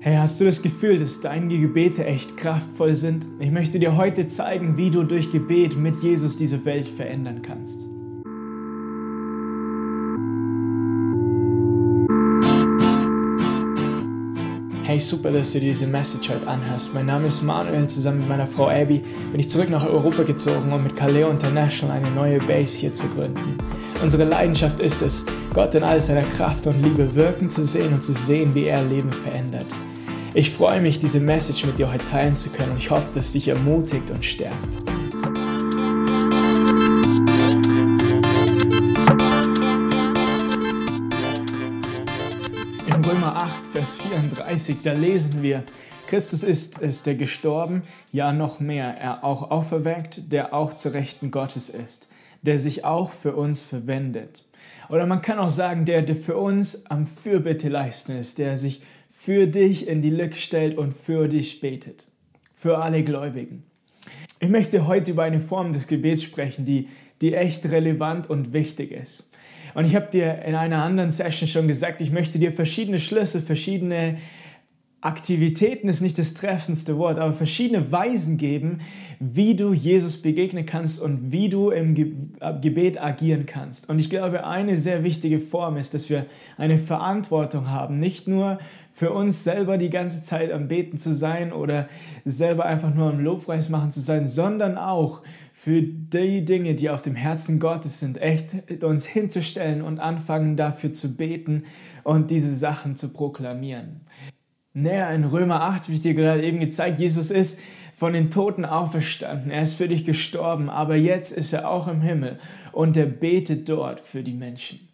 Hey, hast du das Gefühl, dass deine Gebete echt kraftvoll sind? Ich möchte dir heute zeigen, wie du durch Gebet mit Jesus diese Welt verändern kannst. Hey, super, dass du diese Message heute anhörst. Mein Name ist Manuel. Zusammen mit meiner Frau Abby bin ich zurück nach Europa gezogen, um mit Kaleo International eine neue Base hier zu gründen. Unsere Leidenschaft ist es, Gott in all seiner Kraft und Liebe wirken zu sehen und zu sehen, wie er Leben verändert. Ich freue mich, diese Message mit dir heute teilen zu können und ich hoffe, dass es dich ermutigt und stärkt. In Römer 8, Vers 34, da lesen wir, Christus ist es, der gestorben, ja noch mehr, er auch auferweckt, der auch zu Rechten Gottes ist, der sich auch für uns verwendet. Oder man kann auch sagen, der, der für uns am Fürbitte leisten ist, der sich für dich in die Lücke stellt und für dich betet. Für alle Gläubigen. Ich möchte heute über eine Form des Gebets sprechen, die, die echt relevant und wichtig ist. Und ich habe dir in einer anderen Session schon gesagt, ich möchte dir verschiedene Schlüssel, verschiedene Aktivitäten ist nicht das treffendste Wort, aber verschiedene Weisen geben, wie du Jesus begegnen kannst und wie du im Gebet agieren kannst. Und ich glaube, eine sehr wichtige Form ist, dass wir eine Verantwortung haben, nicht nur für uns selber die ganze Zeit am Beten zu sein oder selber einfach nur am Lobpreis machen zu sein, sondern auch für die Dinge, die auf dem Herzen Gottes sind, echt uns hinzustellen und anfangen dafür zu beten und diese Sachen zu proklamieren. Naja, in Römer 8 habe ich dir gerade eben gezeigt, Jesus ist von den Toten auferstanden. Er ist für dich gestorben, aber jetzt ist er auch im Himmel und er betet dort für die Menschen.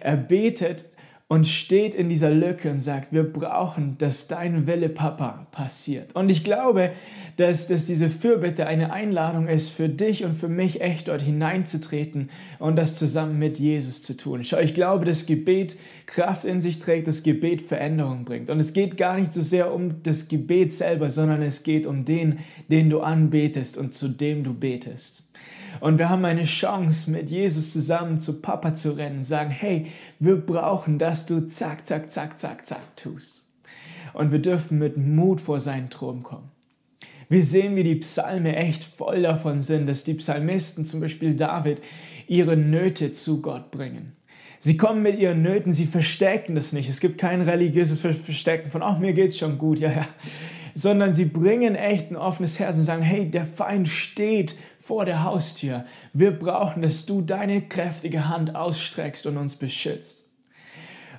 Er betet und steht in dieser Lücke und sagt, wir brauchen, dass dein Wille, Papa, passiert. Und ich glaube, dass, dass diese Fürbitte eine Einladung ist für dich und für mich, echt dort hineinzutreten und das zusammen mit Jesus zu tun. Schau, ich glaube, dass Gebet Kraft in sich trägt, das Gebet Veränderung bringt. Und es geht gar nicht so sehr um das Gebet selber, sondern es geht um den, den du anbetest und zu dem du betest. Und wir haben eine Chance, mit Jesus zusammen zu Papa zu rennen, sagen, hey, wir brauchen, dass du zack, zack, zack, zack, zack tust. Und wir dürfen mit Mut vor seinen Thron kommen. Wir sehen, wie die Psalme echt voll davon sind, dass die Psalmisten, zum Beispiel David, ihre Nöte zu Gott bringen. Sie kommen mit ihren Nöten, sie verstecken das nicht. Es gibt kein religiöses Verstecken von, ach, mir geht's schon gut, ja, ja sondern sie bringen echt ein offenes Herz und sagen, hey, der Feind steht vor der Haustür. Wir brauchen, dass du deine kräftige Hand ausstreckst und uns beschützt.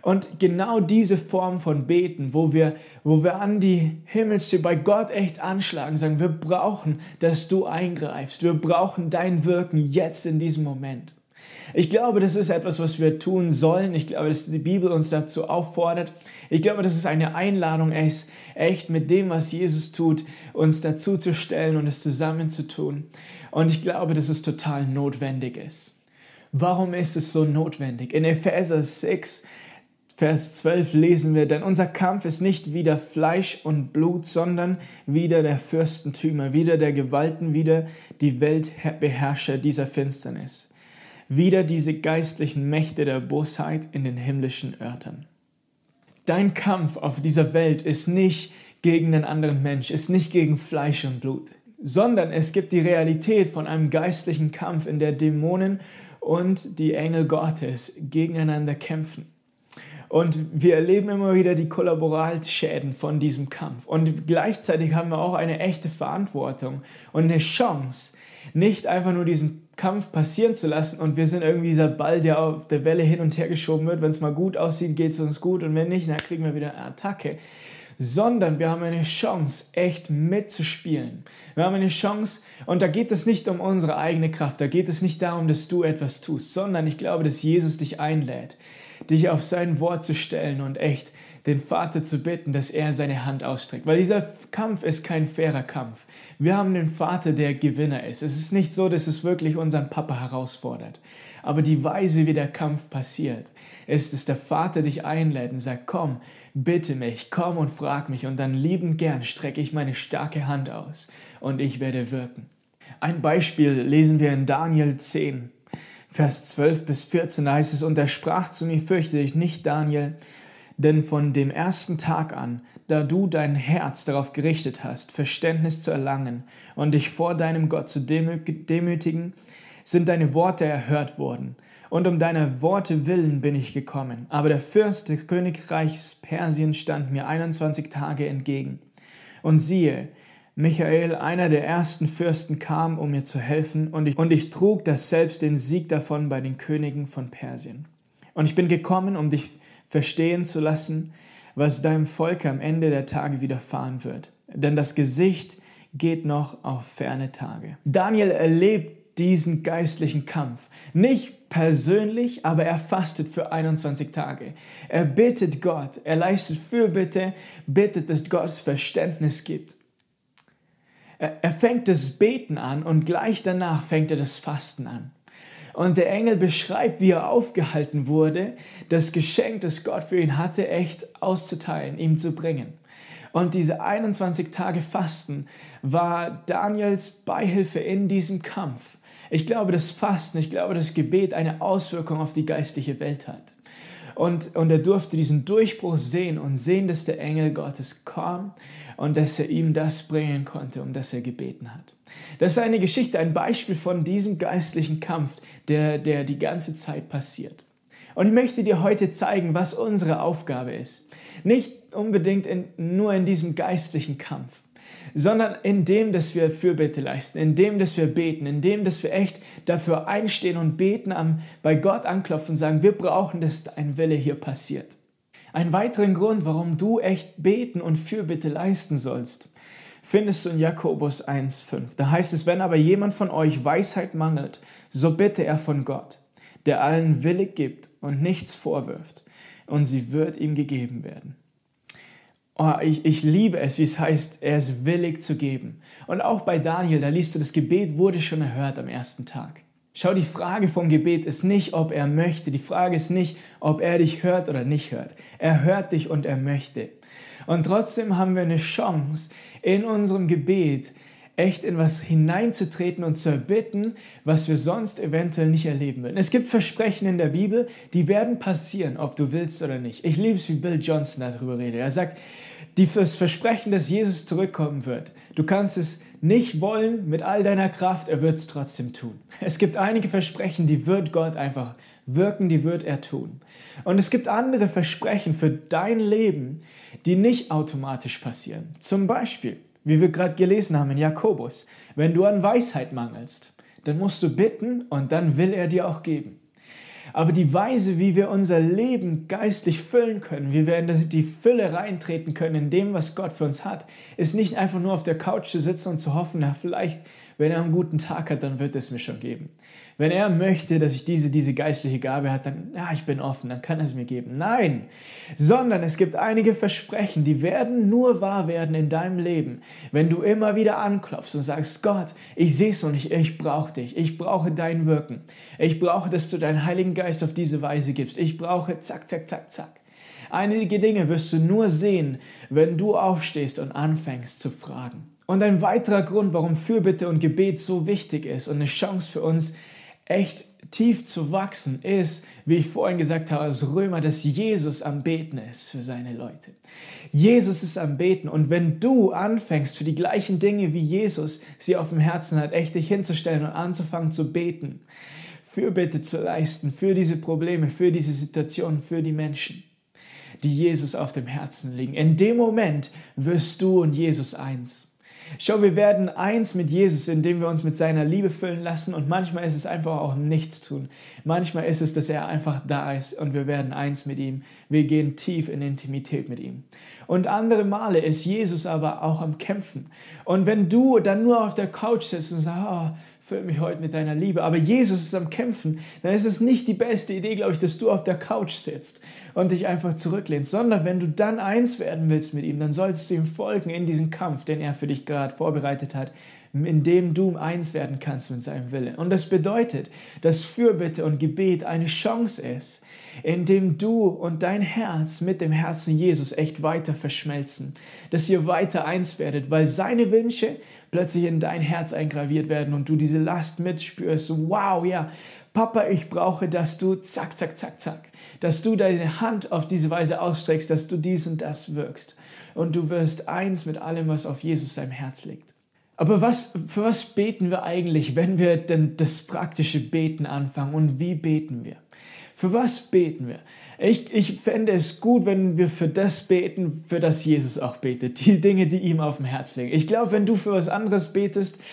Und genau diese Form von Beten, wo wir, wo wir an die Himmelstür bei Gott echt anschlagen, sagen, wir brauchen, dass du eingreifst. Wir brauchen dein Wirken jetzt in diesem Moment. Ich glaube, das ist etwas, was wir tun sollen. Ich glaube, dass die Bibel uns dazu auffordert. Ich glaube, dass es eine Einladung ist, echt mit dem, was Jesus tut, uns dazu zu stellen und es zusammen zu tun. Und ich glaube, dass es total notwendig ist. Warum ist es so notwendig? In Epheser 6, Vers 12 lesen wir, denn unser Kampf ist nicht wieder Fleisch und Blut, sondern wieder der Fürstentümer, wieder der Gewalten, wieder die Weltbeherrscher dieser Finsternis wieder diese geistlichen Mächte der Bosheit in den himmlischen Örtern. Dein Kampf auf dieser Welt ist nicht gegen einen anderen Mensch, ist nicht gegen Fleisch und Blut, sondern es gibt die Realität von einem geistlichen Kampf, in der Dämonen und die Engel Gottes gegeneinander kämpfen. Und wir erleben immer wieder die Kollaboralschäden von diesem Kampf. Und gleichzeitig haben wir auch eine echte Verantwortung und eine Chance, nicht einfach nur diesen Kampf passieren zu lassen und wir sind irgendwie dieser Ball, der auf der Welle hin und her geschoben wird. Wenn es mal gut aussieht, geht es uns gut und wenn nicht, dann kriegen wir wieder eine Attacke. Sondern wir haben eine Chance, echt mitzuspielen. Wir haben eine Chance, und da geht es nicht um unsere eigene Kraft, da geht es nicht darum, dass du etwas tust, sondern ich glaube, dass Jesus dich einlädt, dich auf sein Wort zu stellen und echt den Vater zu bitten, dass er seine Hand ausstreckt. Weil dieser Kampf ist kein fairer Kampf. Wir haben den Vater, der Gewinner ist. Es ist nicht so, dass es wirklich unseren Papa herausfordert. Aber die Weise, wie der Kampf passiert, ist, dass der Vater dich einlädt und sagt, komm, bitte mich, komm und frag mich. Und dann liebend gern strecke ich meine starke Hand aus und ich werde wirken. Ein Beispiel lesen wir in Daniel 10, Vers 12 bis 14 heißt es, und er sprach zu mir, fürchte dich nicht, Daniel, Denn von dem ersten Tag an, da du dein Herz darauf gerichtet hast, Verständnis zu erlangen und dich vor deinem Gott zu demütigen, sind deine Worte erhört worden. Und um deiner Worte willen bin ich gekommen. Aber der Fürst des Königreichs Persien stand mir 21 Tage entgegen. Und siehe, Michael, einer der ersten Fürsten, kam, um mir zu helfen, und ich, und ich trug das selbst den Sieg davon bei den Königen von Persien. Und ich bin gekommen, um dich verstehen zu lassen, was deinem Volk am Ende der Tage widerfahren wird. Denn das Gesicht geht noch auf ferne Tage. Daniel erlebt diesen geistlichen Kampf. Nicht persönlich, aber er fastet für 21 Tage. Er bittet Gott, er leistet Fürbitte, bittet, dass Gott Verständnis gibt. Er fängt das Beten an und gleich danach fängt er das Fasten an. Und der Engel beschreibt, wie er aufgehalten wurde, das Geschenk, das Gott für ihn hatte, echt auszuteilen, ihm zu bringen. Und diese 21 Tage Fasten war Daniels Beihilfe in diesem Kampf. Ich glaube, dass Fasten, ich glaube, dass Gebet eine Auswirkung auf die geistliche Welt hat. Und, und er durfte diesen Durchbruch sehen und sehen, dass der Engel Gottes kam und dass er ihm das bringen konnte, um das er gebeten hat. Das ist eine Geschichte, ein Beispiel von diesem geistlichen Kampf, der, der die ganze Zeit passiert. Und ich möchte dir heute zeigen, was unsere Aufgabe ist. Nicht unbedingt in, nur in diesem geistlichen Kampf, sondern in dem, dass wir Fürbitte leisten, in dem, dass wir beten, in dem, dass wir echt dafür einstehen und beten, am, bei Gott anklopfen und sagen, wir brauchen, dass dein Wille hier passiert. Ein weiterer Grund, warum du echt beten und Fürbitte leisten sollst, findest du in Jakobus 1,5. Da heißt es, wenn aber jemand von euch Weisheit mangelt, so bitte er von Gott, der allen willig gibt und nichts vorwirft, und sie wird ihm gegeben werden. Oh, ich, ich liebe es, wie es heißt, er ist willig zu geben. Und auch bei Daniel, da liest du, das Gebet wurde schon erhört am ersten Tag. Schau, die Frage vom Gebet ist nicht, ob er möchte. Die Frage ist nicht, ob er dich hört oder nicht hört. Er hört dich und er möchte. Und trotzdem haben wir eine Chance, in unserem Gebet echt in was hineinzutreten und zu erbitten, was wir sonst eventuell nicht erleben würden. Es gibt Versprechen in der Bibel, die werden passieren, ob du willst oder nicht. Ich liebe es, wie Bill Johnson darüber redet. Er sagt, das Versprechen, dass Jesus zurückkommen wird, du kannst es nicht wollen mit all deiner Kraft, er wird es trotzdem tun. Es gibt einige Versprechen, die wird Gott einfach wirken, die wird er tun. Und es gibt andere Versprechen für dein Leben, die nicht automatisch passieren. Zum Beispiel, wie wir gerade gelesen haben in Jakobus, wenn du an Weisheit mangelst, dann musst du bitten und dann will er dir auch geben. Aber die Weise, wie wir unser Leben geistlich füllen können, wie wir in die Fülle reintreten können in dem, was Gott für uns hat, ist nicht einfach nur auf der Couch zu sitzen und zu hoffen, na vielleicht wenn er einen guten Tag hat, dann wird es mir schon geben. Wenn er möchte, dass ich diese, diese geistliche Gabe hat, dann, ja, ich bin offen, dann kann er es mir geben. Nein, sondern es gibt einige Versprechen, die werden nur wahr werden in deinem Leben, wenn du immer wieder anklopfst und sagst, Gott, ich sehe es noch nicht, ich brauche dich, ich brauche dein Wirken. Ich brauche, dass du deinen Heiligen Geist auf diese Weise gibst. Ich brauche zack, zack, zack, zack. Einige Dinge wirst du nur sehen, wenn du aufstehst und anfängst zu fragen. Und ein weiterer Grund, warum Fürbitte und Gebet so wichtig ist und eine Chance für uns, echt tief zu wachsen, ist, wie ich vorhin gesagt habe, als Römer, dass Jesus am Beten ist für seine Leute. Jesus ist am Beten und wenn du anfängst für die gleichen Dinge, wie Jesus sie auf dem Herzen hat, echt dich hinzustellen und anzufangen zu beten, Fürbitte zu leisten für diese Probleme, für diese Situationen, für die Menschen, die Jesus auf dem Herzen liegen. In dem Moment wirst du und Jesus eins. Schau, wir werden eins mit Jesus, indem wir uns mit seiner Liebe füllen lassen und manchmal ist es einfach auch nichts tun. Manchmal ist es, dass er einfach da ist und wir werden eins mit ihm. Wir gehen tief in Intimität mit ihm. Und andere Male ist Jesus aber auch am Kämpfen. Und wenn du dann nur auf der Couch sitzt und sagst, oh, füll mich heute mit deiner Liebe. Aber Jesus ist am Kämpfen. Dann ist es nicht die beste Idee, glaube ich, dass du auf der Couch sitzt und dich einfach zurücklehnst, sondern wenn du dann eins werden willst mit ihm, dann sollst du ihm folgen in diesen Kampf, den er für dich gerade vorbereitet hat, in dem du eins werden kannst mit seinem Willen. Und das bedeutet, dass Fürbitte und Gebet eine Chance ist, indem du und dein Herz mit dem Herzen Jesus echt weiter verschmelzen, dass ihr weiter eins werdet, weil seine Wünsche plötzlich in dein Herz eingraviert werden und du diese Last mitspürst. Wow, ja, Papa, ich brauche, dass du zack, zack, zack, zack, dass du deine Hand auf diese Weise ausstreckst, dass du dies und das wirkst. Und du wirst eins mit allem, was auf Jesus sein Herz liegt. Aber was, für was beten wir eigentlich, wenn wir denn das praktische Beten anfangen? Und wie beten wir? Für was beten wir? Ich, ich fände es gut, wenn wir für das beten, für das Jesus auch betet. Die Dinge, die ihm auf dem Herz liegen. Ich glaube, wenn du für was anderes betest,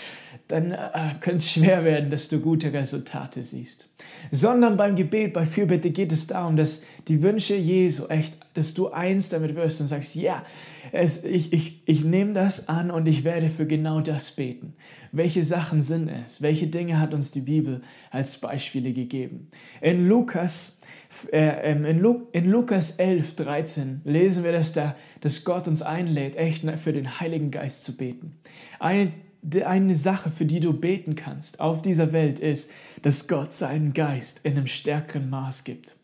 dann äh, könnte es schwer werden, dass du gute Resultate siehst. Sondern beim Gebet, bei Fürbitte geht es darum, dass die Wünsche Jesu echt, dass du eins damit wirst und sagst, ja, es, ich, ich, ich nehme das an und ich werde für genau das beten. Welche Sachen sind es? Welche Dinge hat uns die Bibel als Beispiele gegeben? In Lukas äh, ähm, in, Lu in Lukas 11, 13 lesen wir, dass, da, dass Gott uns einlädt, echt für den Heiligen Geist zu beten. Eine eine Sache, für die du beten kannst auf dieser Welt ist, dass Gott seinen Geist in einem stärkeren Maß gibt.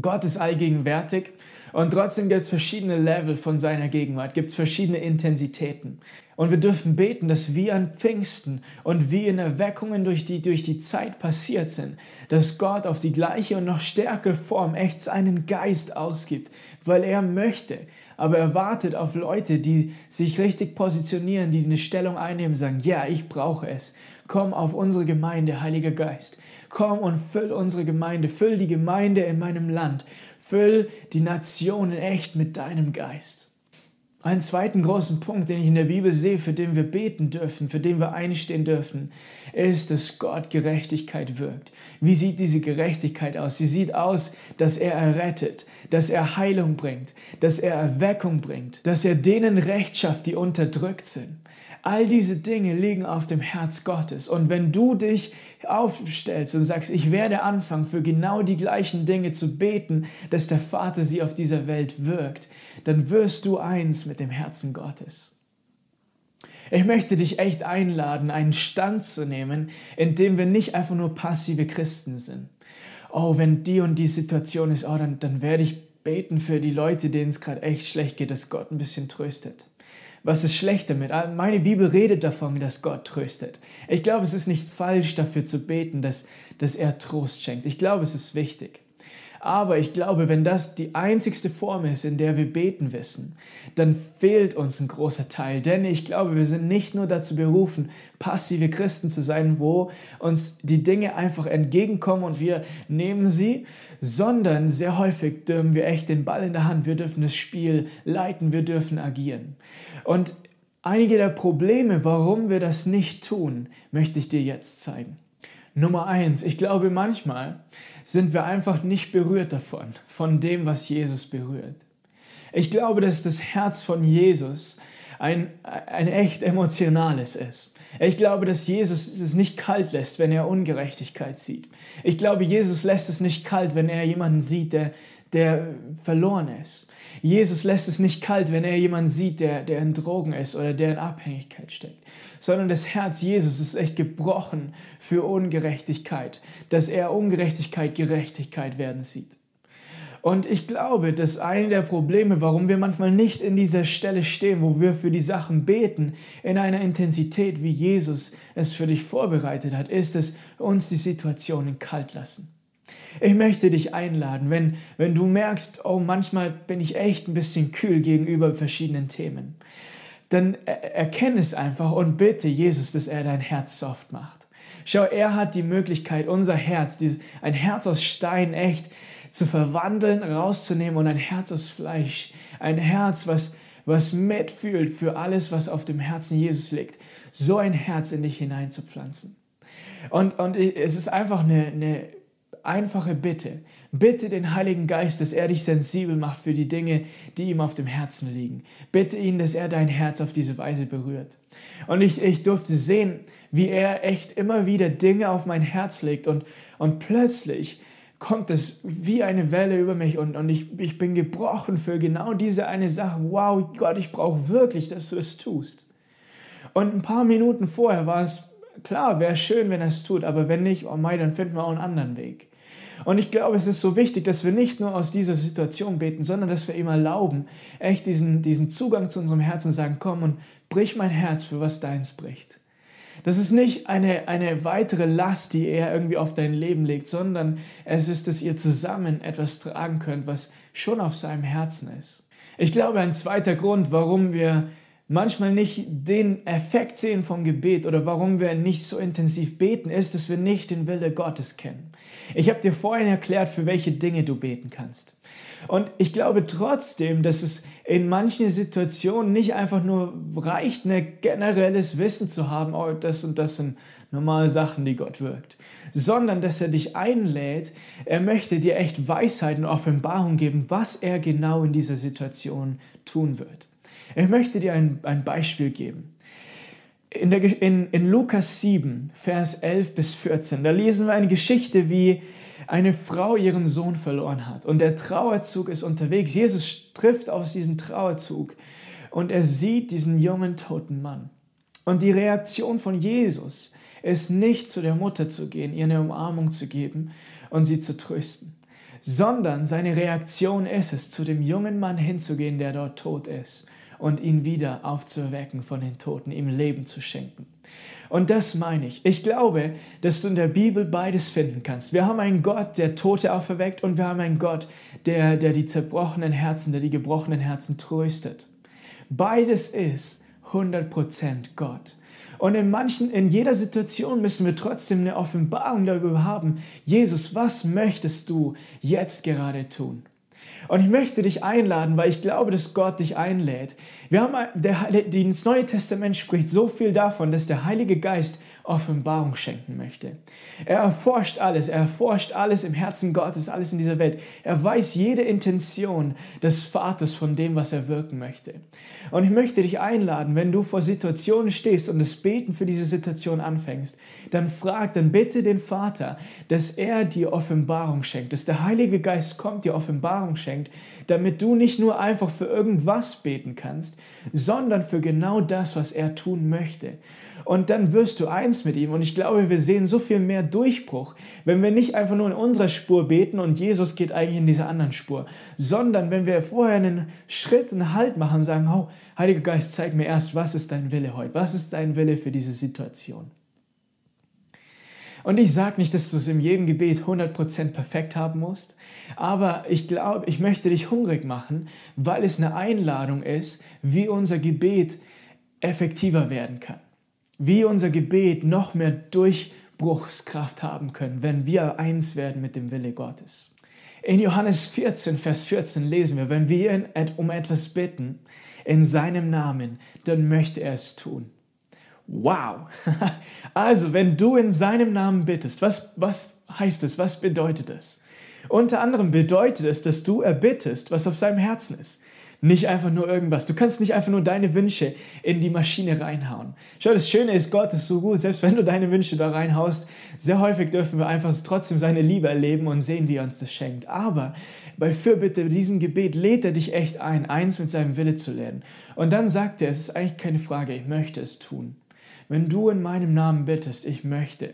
Gott ist allgegenwärtig und trotzdem gibt es verschiedene Level von seiner Gegenwart, gibt es verschiedene Intensitäten. Und wir dürfen beten, dass wie an Pfingsten und wie in Erweckungen durch die, durch die Zeit passiert sind, dass Gott auf die gleiche und noch stärkere Form echt seinen Geist ausgibt, weil er möchte, aber er wartet auf Leute, die sich richtig positionieren, die eine Stellung einnehmen, sagen, ja, ich brauche es. Komm auf unsere Gemeinde, Heiliger Geist. Komm und füll unsere Gemeinde, füll die Gemeinde in meinem Land, füll die Nationen echt mit deinem Geist. Einen zweiten großen Punkt, den ich in der Bibel sehe, für den wir beten dürfen, für den wir einstehen dürfen, ist, dass Gott Gerechtigkeit wirkt. Wie sieht diese Gerechtigkeit aus? Sie sieht aus, dass er errettet, dass er Heilung bringt, dass er Erweckung bringt, dass er denen Recht schafft, die unterdrückt sind. All diese Dinge liegen auf dem Herz Gottes. Und wenn du dich aufstellst und sagst, ich werde anfangen, für genau die gleichen Dinge zu beten, dass der Vater sie auf dieser Welt wirkt, dann wirst du eins mit dem Herzen Gottes. Ich möchte dich echt einladen, einen Stand zu nehmen, in dem wir nicht einfach nur passive Christen sind. Oh, wenn die und die Situation ist, oh, dann, dann werde ich beten für die Leute, denen es gerade echt schlecht geht, dass Gott ein bisschen tröstet. Was ist schlecht damit? Ah, meine Bibel redet davon, dass Gott tröstet. Ich glaube, es ist nicht falsch dafür zu beten, dass, dass er Trost schenkt. Ich glaube, es ist wichtig. Aber ich glaube, wenn das die einzigste Form ist, in der wir beten wissen, dann fehlt uns ein großer Teil. Denn ich glaube, wir sind nicht nur dazu berufen, passive Christen zu sein, wo uns die Dinge einfach entgegenkommen und wir nehmen sie, sondern sehr häufig dürfen wir echt den Ball in der Hand, wir dürfen das Spiel leiten, wir dürfen agieren. Und einige der Probleme, warum wir das nicht tun, möchte ich dir jetzt zeigen. Nummer eins, ich glaube manchmal sind wir einfach nicht berührt davon, von dem, was Jesus berührt. Ich glaube, dass das Herz von Jesus ein, ein echt emotionales ist. Ich glaube, dass Jesus es nicht kalt lässt, wenn er Ungerechtigkeit sieht. Ich glaube, Jesus lässt es nicht kalt, wenn er jemanden sieht, der, der verloren ist. Jesus lässt es nicht kalt, wenn er jemanden sieht, der, der in Drogen ist oder der in Abhängigkeit steckt, sondern das Herz Jesus ist echt gebrochen für Ungerechtigkeit, dass er Ungerechtigkeit Gerechtigkeit werden sieht. Und ich glaube, dass eine der Probleme, warum wir manchmal nicht in dieser Stelle stehen, wo wir für die Sachen beten, in einer Intensität, wie Jesus es für dich vorbereitet hat, ist, dass uns die Situationen kalt lassen. Ich möchte dich einladen, wenn, wenn du merkst, oh, manchmal bin ich echt ein bisschen kühl gegenüber verschiedenen Themen, dann erkenne es einfach und bitte Jesus, dass er dein Herz soft macht. Schau, er hat die Möglichkeit, unser Herz, ein Herz aus Stein echt zu verwandeln, rauszunehmen und ein Herz aus Fleisch, ein Herz, was, was mitfühlt für alles, was auf dem Herzen Jesus liegt, so ein Herz in dich hineinzupflanzen. Und, und es ist einfach eine, eine einfache Bitte. Bitte den Heiligen Geist, dass er dich sensibel macht für die Dinge, die ihm auf dem Herzen liegen. Bitte ihn, dass er dein Herz auf diese Weise berührt. Und ich, ich durfte sehen, wie er echt immer wieder Dinge auf mein Herz legt und, und plötzlich kommt es wie eine Welle über mich und, und ich, ich bin gebrochen für genau diese eine Sache. Wow, Gott, ich brauche wirklich, dass du es tust. Und ein paar Minuten vorher war es klar, wäre schön, wenn er es tut, aber wenn nicht, oh mein, dann finden wir auch einen anderen Weg. Und ich glaube, es ist so wichtig, dass wir nicht nur aus dieser Situation beten, sondern dass wir ihm erlauben, echt diesen, diesen Zugang zu unserem Herzen sagen, komm und brich mein Herz für was deins bricht. Das ist nicht eine, eine weitere Last, die er irgendwie auf dein Leben legt, sondern es ist, dass ihr zusammen etwas tragen könnt, was schon auf seinem Herzen ist. Ich glaube, ein zweiter Grund, warum wir manchmal nicht den Effekt sehen vom Gebet oder warum wir nicht so intensiv beten, ist, dass wir nicht den Wille Gottes kennen. Ich habe dir vorhin erklärt, für welche Dinge du beten kannst. Und ich glaube trotzdem, dass es in manchen Situationen nicht einfach nur reicht, ein generelles Wissen zu haben, oh, das und das sind normale Sachen, die Gott wirkt, sondern dass er dich einlädt, er möchte dir echt Weisheit und Offenbarung geben, was er genau in dieser Situation tun wird. Ich möchte dir ein, ein Beispiel geben. In, der, in, in Lukas 7, Vers 11 bis 14, da lesen wir eine Geschichte, wie eine Frau ihren Sohn verloren hat. Und der Trauerzug ist unterwegs. Jesus trifft aus diesem Trauerzug und er sieht diesen jungen toten Mann. Und die Reaktion von Jesus ist nicht zu der Mutter zu gehen, ihr eine Umarmung zu geben und sie zu trösten, sondern seine Reaktion ist es, zu dem jungen Mann hinzugehen, der dort tot ist und ihn wieder aufzuerwecken von den Toten, ihm Leben zu schenken. Und das meine ich. Ich glaube, dass du in der Bibel beides finden kannst. Wir haben einen Gott, der Tote auferweckt und wir haben einen Gott, der, der die zerbrochenen Herzen, der die gebrochenen Herzen tröstet. Beides ist 100% Gott. Und in manchen, in jeder Situation müssen wir trotzdem eine Offenbarung darüber haben. Jesus, was möchtest du jetzt gerade tun? Und ich möchte dich einladen, weil ich glaube, dass Gott dich einlädt. Wir haben, der, das Neue Testament spricht so viel davon, dass der Heilige Geist Offenbarung schenken möchte. Er erforscht alles, er erforscht alles im Herzen Gottes, alles in dieser Welt. Er weiß jede Intention des Vaters von dem, was er wirken möchte. Und ich möchte dich einladen, wenn du vor Situationen stehst und das Beten für diese Situation anfängst, dann frag, dann bitte den Vater, dass er dir Offenbarung schenkt, dass der Heilige Geist kommt, dir Offenbarung schenkt, damit du nicht nur einfach für irgendwas beten kannst, sondern für genau das, was er tun möchte. Und dann wirst du eins mit ihm. Und ich glaube, wir sehen so viel mehr Durchbruch, wenn wir nicht einfach nur in unserer Spur beten und Jesus geht eigentlich in dieser anderen Spur, sondern wenn wir vorher einen Schritt, einen Halt machen, sagen, oh, Heiliger Geist, zeig mir erst, was ist dein Wille heute? Was ist dein Wille für diese Situation? Und ich sage nicht, dass du es in jedem Gebet 100% perfekt haben musst, aber ich glaube, ich möchte dich hungrig machen, weil es eine Einladung ist, wie unser Gebet effektiver werden kann wie unser Gebet noch mehr Durchbruchskraft haben können, wenn wir eins werden mit dem Wille Gottes. In Johannes 14, Vers 14 lesen wir, wenn wir ihn um etwas bitten in seinem Namen, dann möchte er es tun. Wow! Also, wenn du in seinem Namen bittest, was, was heißt das? Was bedeutet das? Unter anderem bedeutet es, dass du erbittest, was auf seinem Herzen ist. Nicht einfach nur irgendwas. Du kannst nicht einfach nur deine Wünsche in die Maschine reinhauen. Schau, das Schöne ist, Gott ist so gut, selbst wenn du deine Wünsche da reinhaust, sehr häufig dürfen wir einfach trotzdem seine Liebe erleben und sehen, wie er uns das schenkt. Aber bei Fürbitte, diesem Gebet, lädt er dich echt ein, eins mit seinem Wille zu lernen. Und dann sagt er, es ist eigentlich keine Frage, ich möchte es tun. Wenn du in meinem Namen bittest, ich möchte.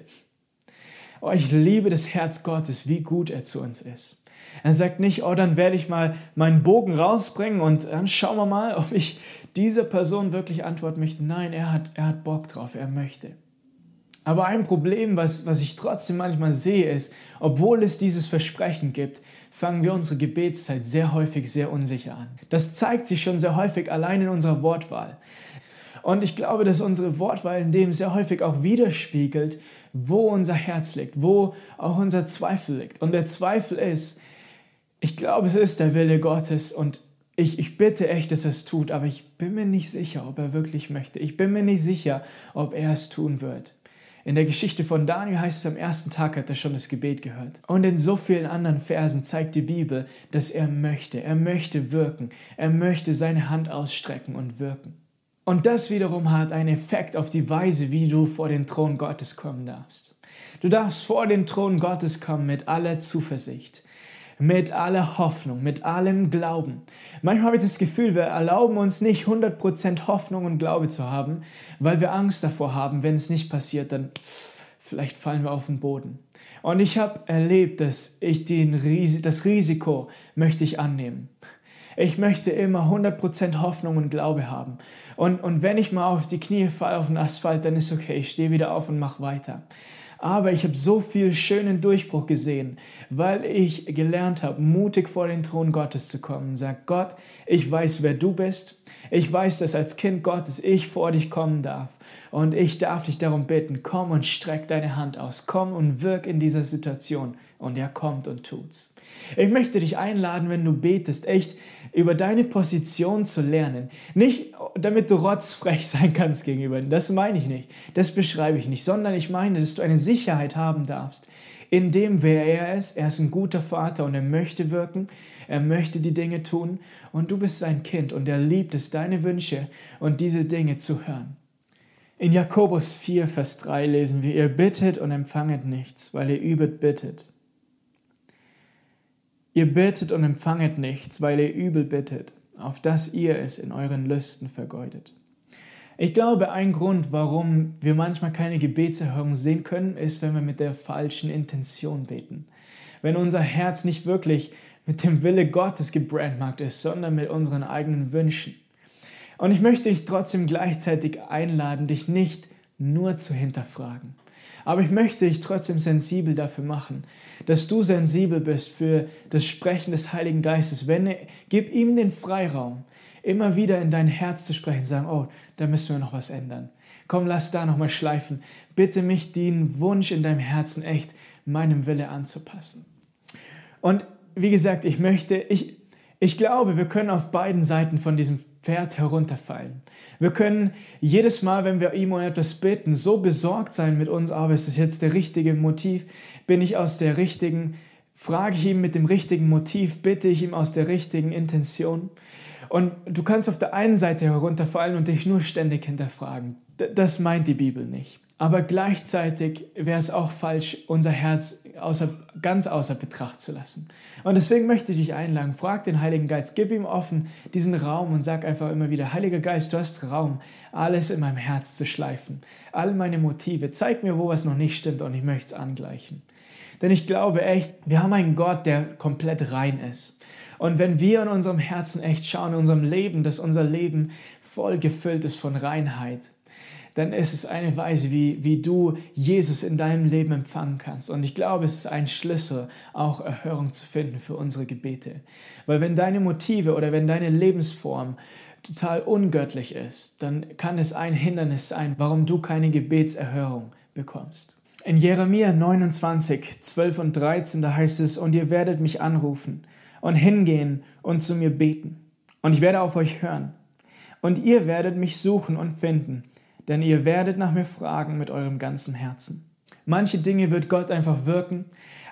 Oh, ich liebe das Herz Gottes, wie gut er zu uns ist. Er sagt nicht, oh, dann werde ich mal meinen Bogen rausbringen und dann schauen wir mal, ob ich dieser Person wirklich antworten möchte. Nein, er hat, er hat Bock drauf, er möchte. Aber ein Problem, was, was ich trotzdem manchmal sehe, ist, obwohl es dieses Versprechen gibt, fangen wir unsere Gebetszeit sehr häufig sehr unsicher an. Das zeigt sich schon sehr häufig allein in unserer Wortwahl. Und ich glaube, dass unsere Wortwahl in dem sehr häufig auch widerspiegelt, wo unser Herz liegt, wo auch unser Zweifel liegt. Und der Zweifel ist, ich glaube, es ist der Wille Gottes und ich, ich bitte echt, dass er es tut, aber ich bin mir nicht sicher, ob er wirklich möchte. Ich bin mir nicht sicher, ob er es tun wird. In der Geschichte von Daniel heißt es, am ersten Tag hat er schon das Gebet gehört. Und in so vielen anderen Versen zeigt die Bibel, dass er möchte. Er möchte wirken. Er möchte seine Hand ausstrecken und wirken. Und das wiederum hat einen Effekt auf die Weise, wie du vor den Thron Gottes kommen darfst. Du darfst vor den Thron Gottes kommen mit aller Zuversicht mit aller Hoffnung, mit allem Glauben. Manchmal habe ich das Gefühl, wir erlauben uns nicht 100% Hoffnung und Glaube zu haben, weil wir Angst davor haben, wenn es nicht passiert, dann vielleicht fallen wir auf den Boden. Und ich habe erlebt, dass ich den, das Risiko möchte ich annehmen. Ich möchte immer 100% Hoffnung und Glaube haben. Und, und wenn ich mal auf die Knie falle auf den Asphalt, dann ist okay, ich stehe wieder auf und mache weiter. Aber ich habe so viel schönen Durchbruch gesehen, weil ich gelernt habe, mutig vor den Thron Gottes zu kommen. Sag Gott, ich weiß, wer du bist. Ich weiß, dass als Kind Gottes ich vor dich kommen darf. Und ich darf dich darum bitten, komm und streck deine Hand aus. Komm und wirk in dieser Situation. Und er kommt und tut's. Ich möchte dich einladen, wenn du betest, echt über deine Position zu lernen. Nicht, damit du rotzfrech sein kannst gegenüber. Das meine ich nicht. Das beschreibe ich nicht. Sondern ich meine, dass du eine Sicherheit haben darfst. In dem, wer er ist. Er ist ein guter Vater und er möchte wirken. Er möchte die Dinge tun. Und du bist sein Kind und er liebt es, deine Wünsche und diese Dinge zu hören. In Jakobus 4, Vers 3 lesen wir, ihr bittet und empfanget nichts, weil ihr übet bittet Ihr bittet und empfanget nichts, weil ihr übel bittet, auf dass ihr es in euren Lüsten vergeudet. Ich glaube, ein Grund, warum wir manchmal keine Gebetserhörung sehen können, ist, wenn wir mit der falschen Intention beten. Wenn unser Herz nicht wirklich mit dem Wille Gottes gebrandmarkt ist, sondern mit unseren eigenen Wünschen. Und ich möchte dich trotzdem gleichzeitig einladen, dich nicht nur zu hinterfragen. Aber ich möchte dich trotzdem sensibel dafür machen, dass du sensibel bist für das Sprechen des Heiligen Geistes. Wenn, gib ihm den Freiraum, immer wieder in dein Herz zu sprechen, sagen, oh, da müssen wir noch was ändern. Komm, lass da nochmal schleifen. Bitte mich den Wunsch in deinem Herzen echt meinem Wille anzupassen. Und wie gesagt, ich möchte, ich, ich glaube, wir können auf beiden Seiten von diesem Pferd herunterfallen. Wir können jedes Mal, wenn wir ihm um etwas bitten, so besorgt sein mit uns, aber ist das jetzt der richtige Motiv? Bin ich aus der richtigen, frage ich ihn mit dem richtigen Motiv, bitte ich ihm aus der richtigen Intention? Und du kannst auf der einen Seite herunterfallen und dich nur ständig hinterfragen. Das meint die Bibel nicht. Aber gleichzeitig wäre es auch falsch, unser Herz außer, ganz außer Betracht zu lassen. Und deswegen möchte ich dich einladen, frag den Heiligen Geist, gib ihm offen diesen Raum und sag einfach immer wieder, Heiliger Geist, du hast Raum, alles in meinem Herz zu schleifen, all meine Motive, zeig mir, wo was noch nicht stimmt und ich möchte es angleichen. Denn ich glaube echt, wir haben einen Gott, der komplett rein ist. Und wenn wir in unserem Herzen echt schauen, in unserem Leben, dass unser Leben voll gefüllt ist von Reinheit, dann ist es eine Weise, wie, wie du Jesus in deinem Leben empfangen kannst. Und ich glaube, es ist ein Schlüssel, auch Erhörung zu finden für unsere Gebete. Weil wenn deine Motive oder wenn deine Lebensform total ungöttlich ist, dann kann es ein Hindernis sein, warum du keine Gebetserhörung bekommst. In Jeremia 29, 12 und 13, da heißt es, und ihr werdet mich anrufen und hingehen und zu mir beten. Und ich werde auf euch hören. Und ihr werdet mich suchen und finden, denn ihr werdet nach mir fragen mit eurem ganzen Herzen. Manche Dinge wird Gott einfach wirken,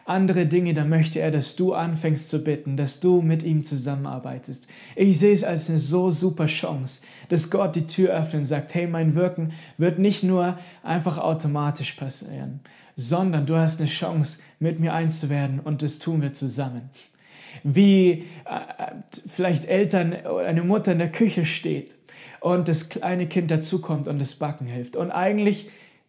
andere Dinge, da möchte er, dass du anfängst zu bitten, dass du mit ihm zusammenarbeitest. Ich sehe es als eine so super Chance, dass Gott die Tür öffnet und sagt, hey, mein Wirken wird nicht nur einfach automatisch passieren, sondern du hast eine Chance, mit mir eins zu werden und das tun wir zusammen. Wie äh, vielleicht Eltern oder eine Mutter in der Küche steht und das kleine Kind dazukommt und das Backen hilft. Und eigentlich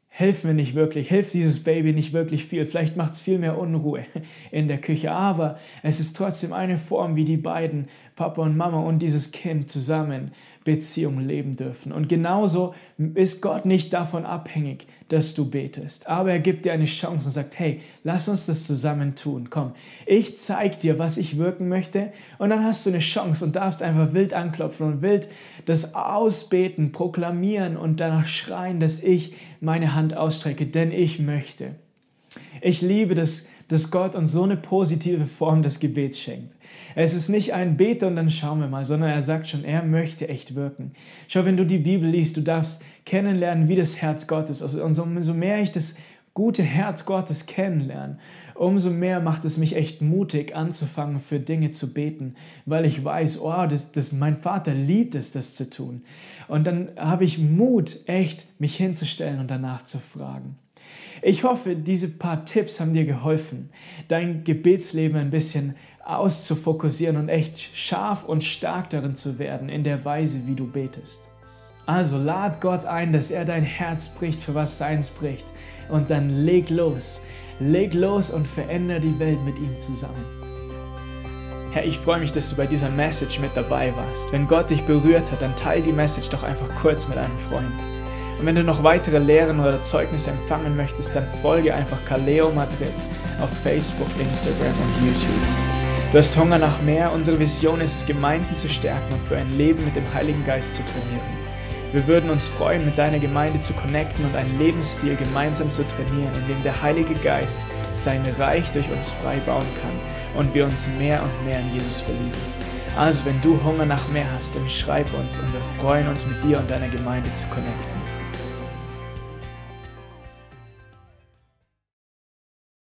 helfen wir nicht wirklich, hilft dieses Baby nicht wirklich viel. Vielleicht macht es viel mehr Unruhe in der Küche, aber es ist trotzdem eine Form, wie die beiden, Papa und Mama und dieses Kind zusammen Beziehung leben dürfen. Und genauso ist Gott nicht davon abhängig, dass du betest. Aber er gibt dir eine Chance und sagt, hey, lass uns das zusammen tun. Komm, ich zeig dir, was ich wirken möchte. Und dann hast du eine Chance und darfst einfach wild anklopfen und wild das ausbeten, proklamieren und danach schreien, dass ich meine Hand ausstrecke, denn ich möchte. Ich liebe das, dass Gott uns so eine positive Form des Gebets schenkt. Es ist nicht ein Bete und dann schauen wir mal, sondern er sagt schon, er möchte echt wirken. Schau, wenn du die Bibel liest, du darfst kennenlernen, wie das Herz Gottes ist. Und umso mehr ich das gute Herz Gottes kennenlerne, umso mehr macht es mich echt mutig, anzufangen, für Dinge zu beten, weil ich weiß, oh, das, das, mein Vater liebt es, das zu tun. Und dann habe ich Mut, echt mich hinzustellen und danach zu fragen. Ich hoffe, diese paar Tipps haben dir geholfen, dein Gebetsleben ein bisschen auszufokussieren und echt scharf und stark darin zu werden, in der Weise, wie du betest. Also lad Gott ein, dass er dein Herz bricht, für was seins bricht. Und dann leg los. Leg los und veränder die Welt mit ihm zusammen. Herr, ich freue mich, dass du bei dieser Message mit dabei warst. Wenn Gott dich berührt hat, dann teile die Message doch einfach kurz mit einem Freund. Und wenn du noch weitere Lehren oder Zeugnisse empfangen möchtest, dann folge einfach Kaleo Madrid auf Facebook, Instagram und YouTube. Du hast Hunger nach mehr. Unsere Vision ist es, Gemeinden zu stärken und für ein Leben mit dem Heiligen Geist zu trainieren. Wir würden uns freuen, mit deiner Gemeinde zu connecten und einen Lebensstil gemeinsam zu trainieren, in dem der Heilige Geist sein Reich durch uns frei bauen kann und wir uns mehr und mehr in Jesus verlieben. Also, wenn du Hunger nach mehr hast, dann schreib uns und wir freuen uns, mit dir und deiner Gemeinde zu connecten.